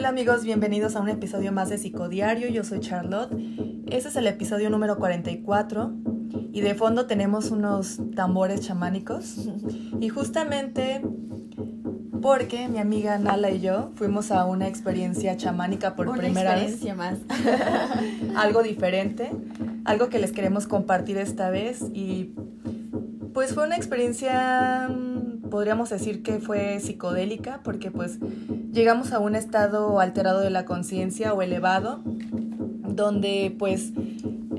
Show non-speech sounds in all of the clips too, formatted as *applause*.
Hola amigos, bienvenidos a un episodio más de Psicodiario. Yo soy Charlotte. Este es el episodio número 44 y de fondo tenemos unos tambores chamánicos. Y justamente porque mi amiga Nala y yo fuimos a una experiencia chamánica por primera vez. más. *laughs* algo diferente, algo que les queremos compartir esta vez y pues fue una experiencia podríamos decir que fue psicodélica porque pues llegamos a un estado alterado de la conciencia o elevado donde pues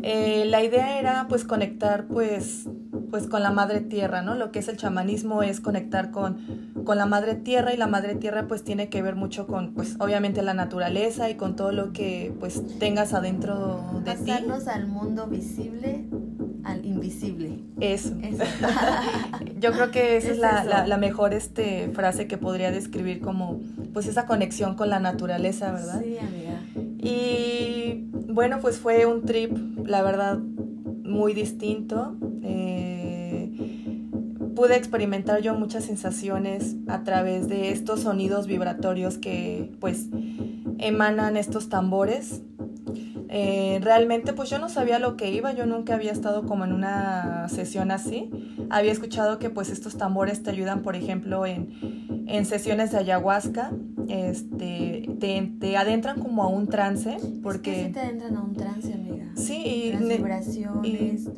eh, la idea era pues conectar pues pues con la madre tierra, ¿no? Lo que es el chamanismo es conectar con, con la madre tierra y la madre tierra pues tiene que ver mucho con pues obviamente la naturaleza y con todo lo que pues tengas adentro de ti. Pasarnos al mundo visible invisible. Eso. *laughs* Yo creo que esa es, la, mejor este, frase que podría describir como pues esa conexión con la naturaleza, ¿verdad? Sí, amiga. Y bueno, pues fue un trip, la verdad, muy distinto. Eh, pude experimentar yo muchas sensaciones a través de estos sonidos vibratorios que pues emanan estos tambores eh, realmente pues yo no sabía lo que iba, yo nunca había estado como en una sesión así. Había escuchado que pues estos tambores te ayudan, por ejemplo, en, en sesiones de ayahuasca, este, te, adentran como a un trance, porque... sí te adentran a un trance, amiga. Sí, y... Las vibraciones,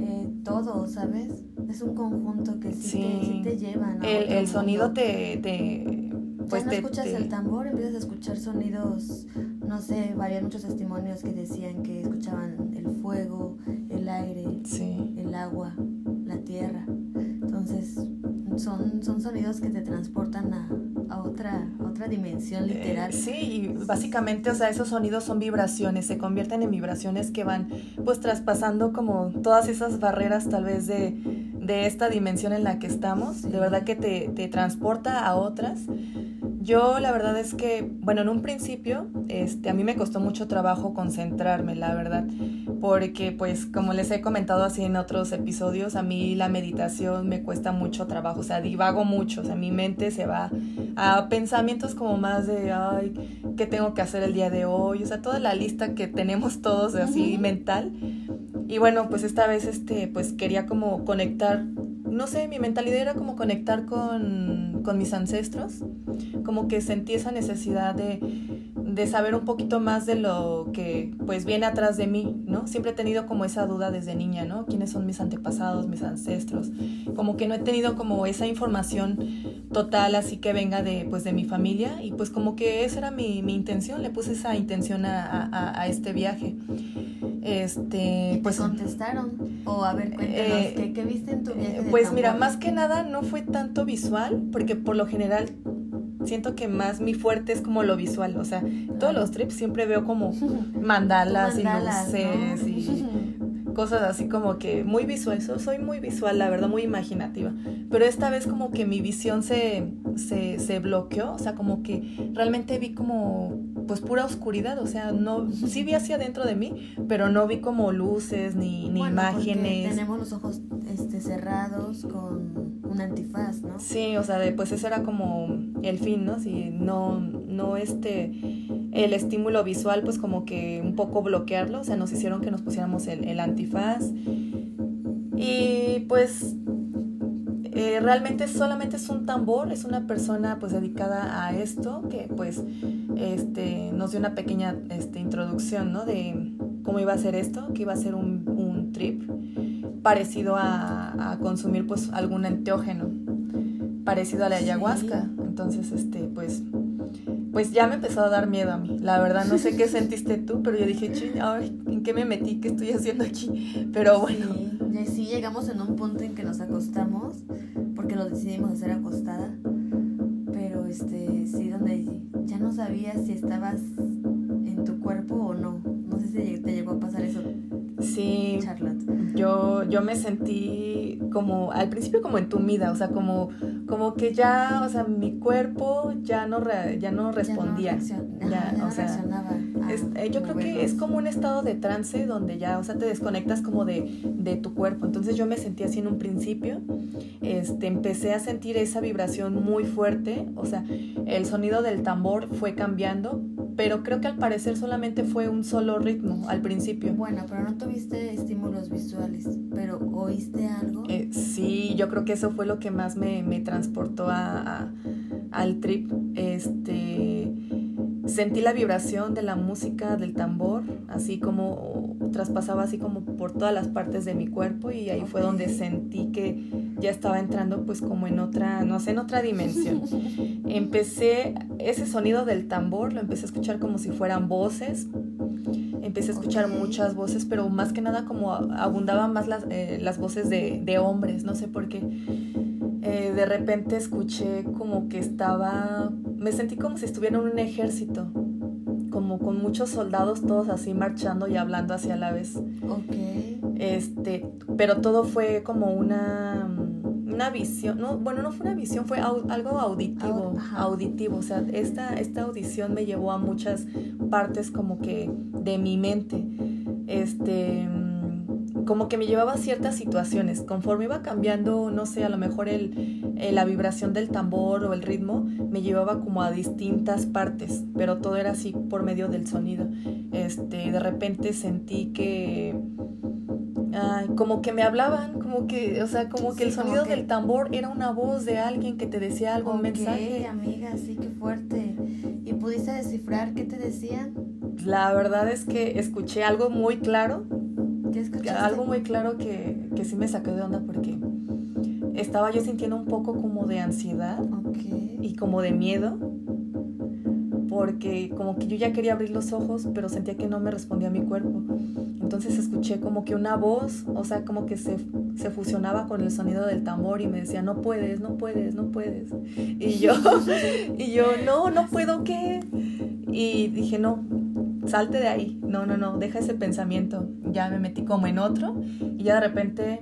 eh, todo, ¿sabes? Es un conjunto que sí, Te, llevan. el, el sonido te, te pues no escuchas el tambor, empiezas a escuchar sonidos, no sé, varían muchos testimonios que decían que escuchaban el fuego, el aire, el agua, la tierra. Entonces, son, son sonidos que te transportan a, a otra, otra dimensión eh, literal. sí, y básicamente, o sea, esos sonidos son vibraciones, se convierten en vibraciones que van pues traspasando como todas esas barreras tal vez de, de esta dimensión en la que estamos, de verdad que te, te transporta a otras. Yo la verdad es que, bueno, en un principio, este, a mí me costó mucho trabajo concentrarme, la verdad, porque pues como les he comentado así en otros episodios, a mí la meditación me cuesta mucho trabajo, o sea, divago mucho, o sea, mi mente se va a pensamientos como más de, ay, ¿qué tengo que hacer el día de hoy? O sea, toda la lista que tenemos todos así mental. Y bueno, pues esta vez, este, pues quería como conectar no sé, mi mentalidad era como conectar con, con mis ancestros, como que sentí esa necesidad de, de, saber un poquito más de lo que pues viene atrás de mí, ¿no? Siempre he tenido como esa duda desde niña, ¿no? ¿Quiénes son mis antepasados, mis ancestros? Como que no he tenido como esa información total así que venga de pues de mi familia y pues como que esa era mi, mi intención, le puse esa intención a, a, a este viaje. Este, pues contestaron o a ver, cuéntanos, eh, ¿qué, viste en tu viaje? pues mira, más que nada no fue tanto visual, porque por lo general siento que más mi fuerte es como lo visual, o sea, todos los trips siempre veo como *laughs* mandalas, y luces y *laughs* cosas así como que muy visual, soy muy visual, la verdad, muy imaginativa, pero esta vez como que mi visión se, se, se bloqueó, o sea, como que realmente vi como pues pura oscuridad, o sea, no, sí vi hacia dentro de mí, pero no vi como luces ni, ni imágenes. Tenemos los ojos este, cerrados con un antifaz, ¿no? Sí, o sea, pues eso era como el fin, ¿no? Si no, no este, el estímulo visual, pues como que un poco bloquearlo, o sea, nos hicieron que nos pusiéramos el, el antifaz. Y pues eh, realmente solamente es un tambor, es una persona pues dedicada a esto que pues este, nos dio una pequeña este, introducción ¿no? de cómo iba a ser esto, que iba a ser un, un trip parecido a, a, consumir pues algún enteógeno, parecido a la ayahuasca. Entonces, este, pues, pues ya me empezó a dar miedo a mí. La verdad, no sé qué *laughs* sentiste tú, pero yo dije, ay, ¿en qué me metí? ¿Qué estoy haciendo aquí? Pero bueno. Sí, sí llegamos en un punto en que nos acostamos, porque lo decidimos hacer acostada. Pero este, sí, donde ya no sabías si estabas en tu cuerpo o no. No sé si te llegó a pasar eso. Sí, Charlotte. Yo, yo me sentí como, al principio como entumida, o sea, como, como que ya, o sea, mi cuerpo ya no, ya no respondía. Ya no, ya, no reaccionaba eh, yo creo que es como un estado de trance donde ya, o sea, te desconectas como de, de, tu cuerpo. Entonces yo me sentí así en un principio. Este, empecé a sentir esa vibración muy fuerte. O sea, el sonido del tambor fue cambiando, pero creo que al parecer solamente fue un solo ritmo al principio. Bueno, pero no tuviste estímulos visuales, pero ¿oíste algo? Eh, sí, yo creo que eso fue lo que más me, me transportó a, al trip. Este sentí la vibración de la música, del tambor, así como traspasaba así como por todas las partes de mi cuerpo y ahí fue donde sentí que ya estaba entrando pues como en otra, no sé, en otra dimensión. *laughs* Empecé, ese sonido del tambor lo empecé a escuchar como si fueran voces, empecé a escuchar muchas voces, pero más que nada como abundaban más las, eh, las voces de, de, hombres, no sé por qué. Eh, de repente escuché como que estaba me sentí como si estuviera en un ejército, como con muchos soldados todos así marchando y hablando hacia la vez. Ok. Este, pero todo fue como una, una visión, no, bueno, no fue una visión, fue algo auditivo, auditivo, o sea, esta, esta audición me llevó a muchas partes como que de mi mente. Este como que me llevaba a ciertas situaciones. Conforme iba cambiando, no sé, a lo mejor el, la vibración del tambor o el ritmo, me llevaba como a distintas partes, pero todo era así por medio del sonido. Este, de repente sentí que como que me hablaban, como que, o sea, como que el sonido del tambor era una voz de alguien que te decía algo, un mensaje. amiga, sí, qué fuerte. ¿Y pudiste descifrar qué te decían? La verdad es que escuché algo muy claro, algo muy claro que, que sí me sacó de onda porque estaba yo sintiendo un poco como de ansiedad y como de miedo porque como que yo ya quería abrir los ojos pero sentía que no me respondía mi cuerpo. Entonces escuché como que una voz o sea como que se, se fusionaba con el sonido del tambor y me decía no puedes no puedes no puedes y yo *laughs* y yo no no puedo qué y dije no salte de ahí, no, no, no, deja ese pensamiento. Ya me metí como en otro y ya de repente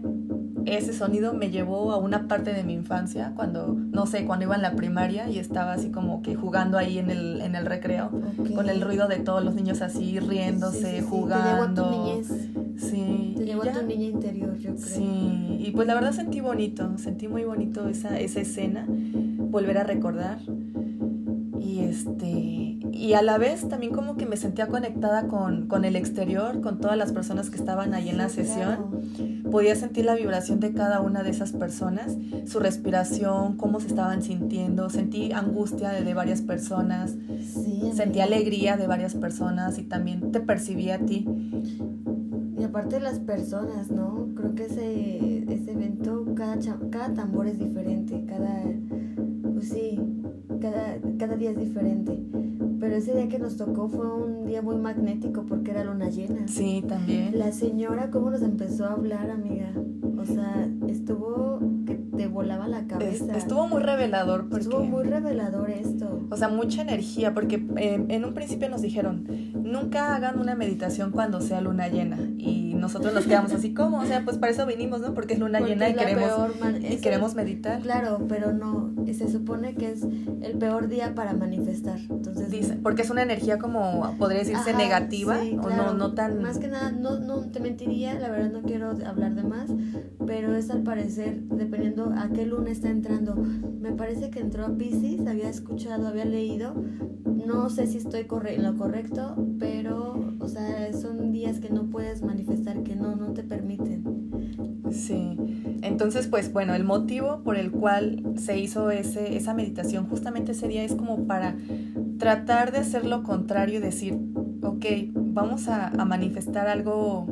ese sonido me llevó a una parte de mi infancia, cuando, no sé, cuando iba en la primaria y estaba así como que jugando ahí en el, en el recreo, con el ruido de todos los niños así riéndose, jugando. Te llevó a tu niñez. Sí. Te llevó a tu niña interior, yo creo. Sí, y pues la verdad sentí bonito, sentí muy bonito esa, esa escena, volver a recordar. Y este y a la vez también como que me sentía conectada con, con, el exterior, con todas las personas que estaban ahí en la sesión. Podía sentir la vibración de cada una de esas personas, su respiración, cómo se estaban sintiendo. Sentí angustia de, de varias personas, sentí alegría de varias personas y también te percibí a ti. Y aparte de las personas, ¿no? Creo que ese, ese evento, cada, cada tambor es diferente, cada... Pues sí, cada, cada día es diferente. Pero ese día que nos tocó fue un día muy magnético porque era luna llena. Sí, también. La señora, ¿cómo nos empezó a hablar, amiga? O sea, estuvo que te volaba la cabeza. estuvo muy revelador porque... Estuvo muy revelador esto. O sea, mucha energía porque eh, en un principio nos dijeron, nunca hagan una meditación cuando sea luna llena. Y nosotros nos quedamos así como, o sea, pues para eso vinimos, ¿no? Porque es luna llena y queremos, y queremos meditar. Claro, pero no, se supone que es el peor día para manifestar. Entonces, Dice, porque es una energía como, podría decirse, negativa o no, no tan... Más que nada, no, no te mentiría, la verdad no quiero hablar de más, pero es al parecer, dependiendo a qué luna está entrando. Me parece que entró a Pisces, había escuchado, había leído, no sé si estoy en lo correcto, pero, o sea, son días que no puedes manifestar, que no, no te permiten. Sí, entonces pues bueno, el motivo por el cual se hizo ese, esa meditación justamente ese día es como para tratar de hacer lo contrario y decir, ok, vamos a, manifestar algo,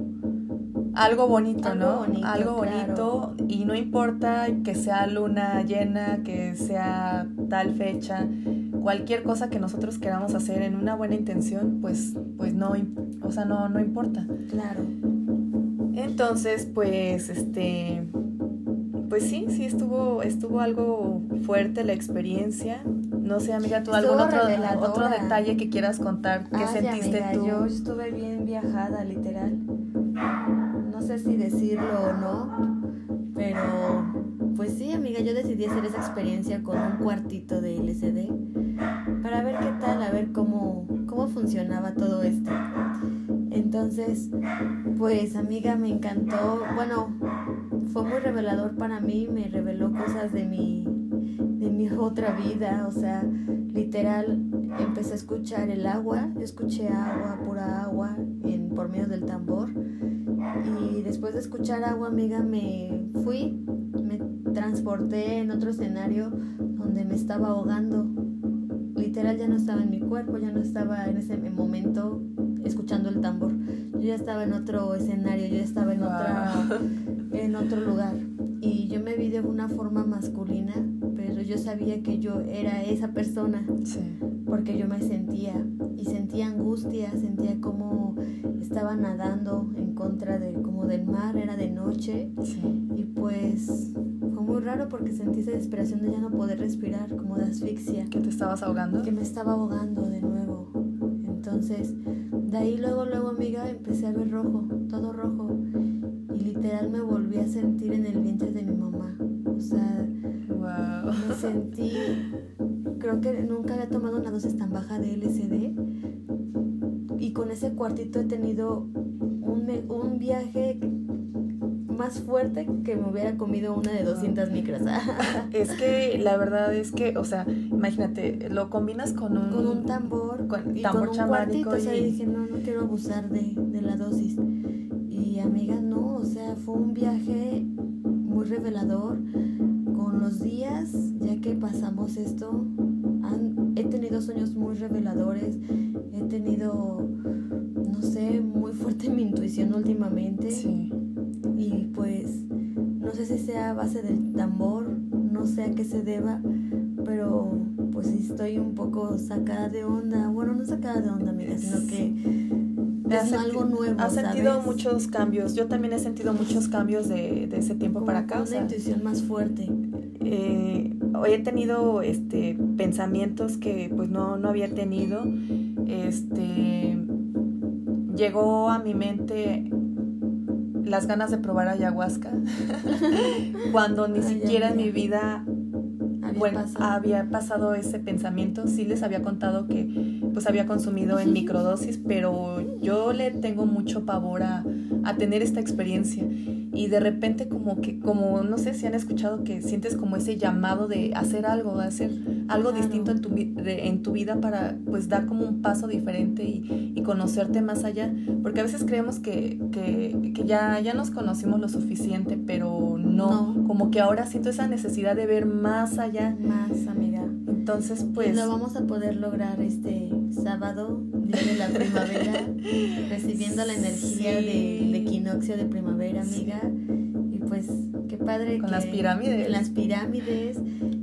algo bonito, ¿no? algo bonito y no importa que sea luna llena, que sea tal fecha, cualquier cosa que nosotros queramos hacer en una buena intención, pues, pues no, o sea, no, no importa. Claro. Entonces, pues, este, pues sí, sí estuvo, estuvo algo fuerte la experiencia. No sé, amiga, tú algún otro, otro, detalle que quieras contar, ¿qué sentiste tú? Yo estuve bien viajada, literal. No sé si decirlo o no, pero pues sí, amiga, yo decidí hacer esa experiencia con un cuartito de LCD para ver qué tal, a ver cómo, cómo funcionaba todo esto. Entonces, pues amiga, me encantó. Bueno, fue muy revelador para mí, me reveló cosas de mi, de mi *laughs* otra vida, o sea, literal, empecé a escuchar el agua, escuché agua, pura agua, en, por medio del tambor. Y después de escuchar agua, amiga, me fui, me transporté en otro escenario donde me estaba ahogando. Literal ya no estaba en mi cuerpo, ya no estaba en ese momento escuchando el tambor. Yo ya estaba en otro escenario, yo ya estaba en otra en otro lugar. Y yo me vi de una forma masculina, pero yo sabía que yo era esa persona. Porque yo me sentía y sentía angustia, sentía como estaba nadando en contra de como del mar, era de noche. Y pues muy raro porque sentí esa desesperación de ya no poder respirar, como de asfixia. ¿Que te estabas ahogando? Que me estaba ahogando de nuevo. Entonces, de ahí luego, luego, amiga, empecé a ver rojo, todo rojo. Y literal me volví a sentir en el vientre de mi mamá. O sea, me sentí, creo que nunca había tomado una dosis tan baja de LSD. Y con ese cuartito he tenido un, un viaje más fuerte que me hubiera comido una de 200 micras. *laughs* es que la verdad es que, o sea, imagínate, lo combinas con un... Con un tambor y tambor con un cuartito, y... o sea, dije, no, no quiero abusar de, de la dosis. Y amiga, no, o sea, fue un viaje muy revelador. Con los días, ya que pasamos esto, han, he tenido sueños muy reveladores, he tenido, no sé, muy fuerte mi intuición últimamente. Sí no sé si sea a base del tambor, no sé a qué se deba, pero pues estoy un poco sacada de onda, bueno, no sacada de onda, amiga, sino que es algo nuevo. Has sentido muchos cambios, yo también he sentido muchos cambios de, de ese tiempo para acá. Una intuición más fuerte. Eh, hoy he tenido este pensamientos que pues no, no había tenido. Este llegó a mi mente las ganas de probar ayahuasca *laughs* cuando ni siquiera en mi vida bueno, había pasado ese pensamiento, sí les había contado que pues había consumido en *laughs* microdosis, pero yo le tengo mucho pavor a, a tener esta experiencia y de repente como que, como no sé si han escuchado que sientes como ese llamado de hacer algo, de hacer algo distinto en tu, en tu vida para pues dar como un paso diferente y, y conocerte más allá, porque a veces creemos que, que, que, ya, ya nos conocimos lo suficiente, pero no, como que ahora siento esa necesidad de ver más allá. Más, amiga. Entonces, pues... Y lo vamos a poder lograr este sábado, día de la primavera, *laughs* recibiendo la energía del equinoccio de primavera, amiga. Y pues, qué padre. Con las pirámides. Las pirámides.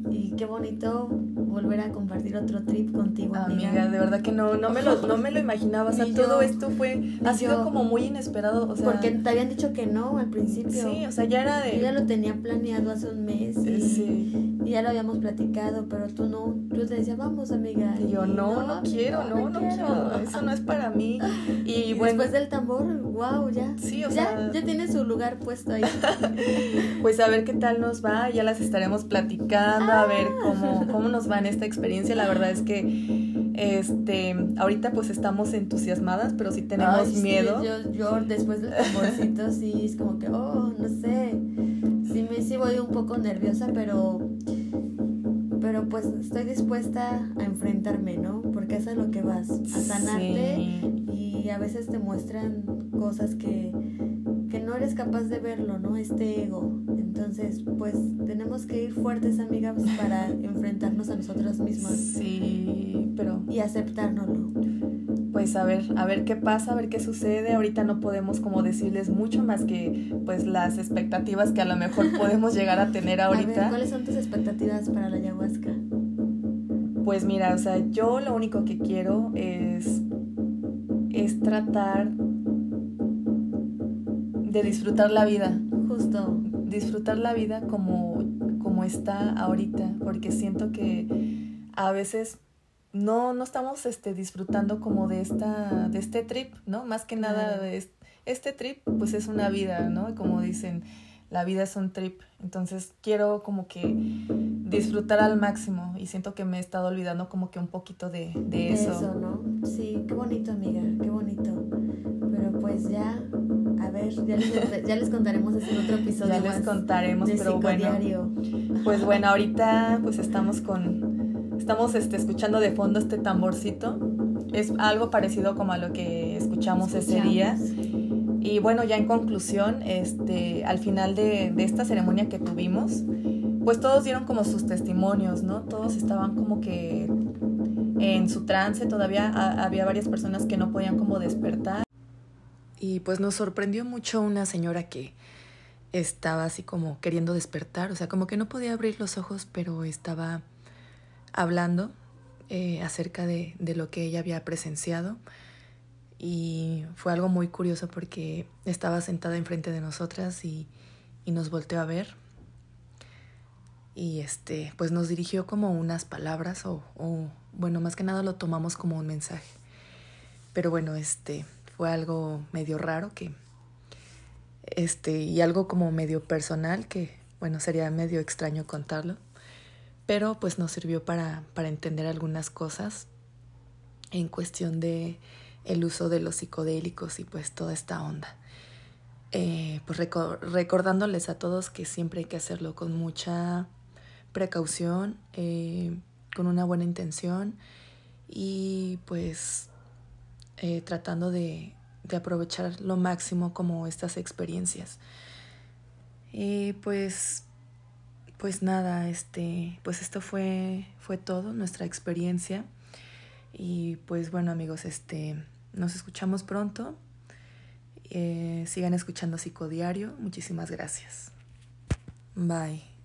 Y qué bonito volver a compartir otro trip contigo, amiga. Amiga, de verdad que no, no me lo, no me lo imaginaba. O sea, *laughs* todo esto fue, ha sido como muy inesperado. O sea, porque te habían dicho que no al principio. Sí, o sea, ya era de. Yo ya lo tenía planeado hace un mes. Y, sí. Y ya lo habíamos platicado, pero tú no. Tú te decías, vamos, amiga. Y yo, no, no, quiero, no, no, quiero. Eso no es para mí. *laughs* Y, bueno. Después del tambor, wow, ya. Sí, o sea. Ya tiene su lugar puesto ahí. *laughs* pues a ver qué tal nos va. Ya las estaremos platicando, a ver cómo, cómo nos va en esta experiencia. La verdad es que este ahorita pues estamos entusiasmadas, pero sí tenemos miedo. yo, yo, después del tamborcito sí es como que, oh, no sé. Sí, me, sí voy un poco nerviosa, pero pero pues estoy dispuesta a enfrentarme, ¿no? Porque eso es lo que vas, a sanarte y a veces te muestran cosas que, que no eres capaz de verlo, ¿no? Este ego. Entonces, pues tenemos que ir fuertes, amigas, para *laughs* enfrentarnos a nosotras mismas. Sí, pero... Y aceptárnoslo. Pues a ver, a ver qué pasa, a ver qué sucede. Ahorita no podemos como decirles mucho más que pues las expectativas que a lo mejor *laughs* podemos llegar a tener ahorita. ¿Cuáles son tus expectativas para la ayahuasca? Pues mira, o sea, yo lo único que quiero es es tratar de disfrutar la vida. Justo disfrutar la vida como, como está ahorita, porque siento que a veces no, no estamos este, disfrutando como de, esta, de este trip, ¿no? Más que nada, de este trip, pues es una vida, ¿no? Como dicen, la vida es un trip. Entonces quiero como que disfrutar al máximo y siento que me he estado olvidando como que un poquito de, de, eso. ¿no? Sí, qué bonito, amiga, qué bonito. Pero pues ya, a ver, ya les, ya les contaremos en otro episodio. Ya les contaremos, pero bueno. Pues bueno, ahorita pues estamos con, estamos este, escuchando de fondo este tamborcito. Es algo parecido como a lo que escuchamos, ese día. Y bueno, ya en conclusión, este, al final de, de esta ceremonia que tuvimos, pues todos dieron como sus testimonios, ¿no? Todos estaban como que en su trance, todavía había varias personas que no podían como despertar. Y pues nos sorprendió mucho una señora que estaba así como queriendo despertar, o sea, como que no podía abrir los ojos, pero estaba hablando eh, acerca de, de lo que ella había presenciado. Y fue algo muy curioso porque estaba sentada enfrente de nosotras y, y nos volteó a ver. Y este pues nos dirigió como unas palabras o, o, bueno más que nada lo tomamos como un mensaje. Pero bueno este fue algo medio raro que este y algo como medio personal que bueno sería medio extraño contarlo pero pues nos sirvió para, para entender algunas cosas en cuestión de el uso de los psicodélicos y pues toda esta onda eh, pues recordándoles a todos que siempre hay que hacerlo con mucha precaución, eh, con una buena intención y pues eh, tratando de, de, aprovechar lo máximo como estas experiencias. Y pues, pues nada, este, pues esto fue, fue todo, nuestra experiencia. Y pues bueno amigos, este, nos escuchamos pronto. Eh, sigan escuchando Psicodiario. Muchísimas gracias. Bye.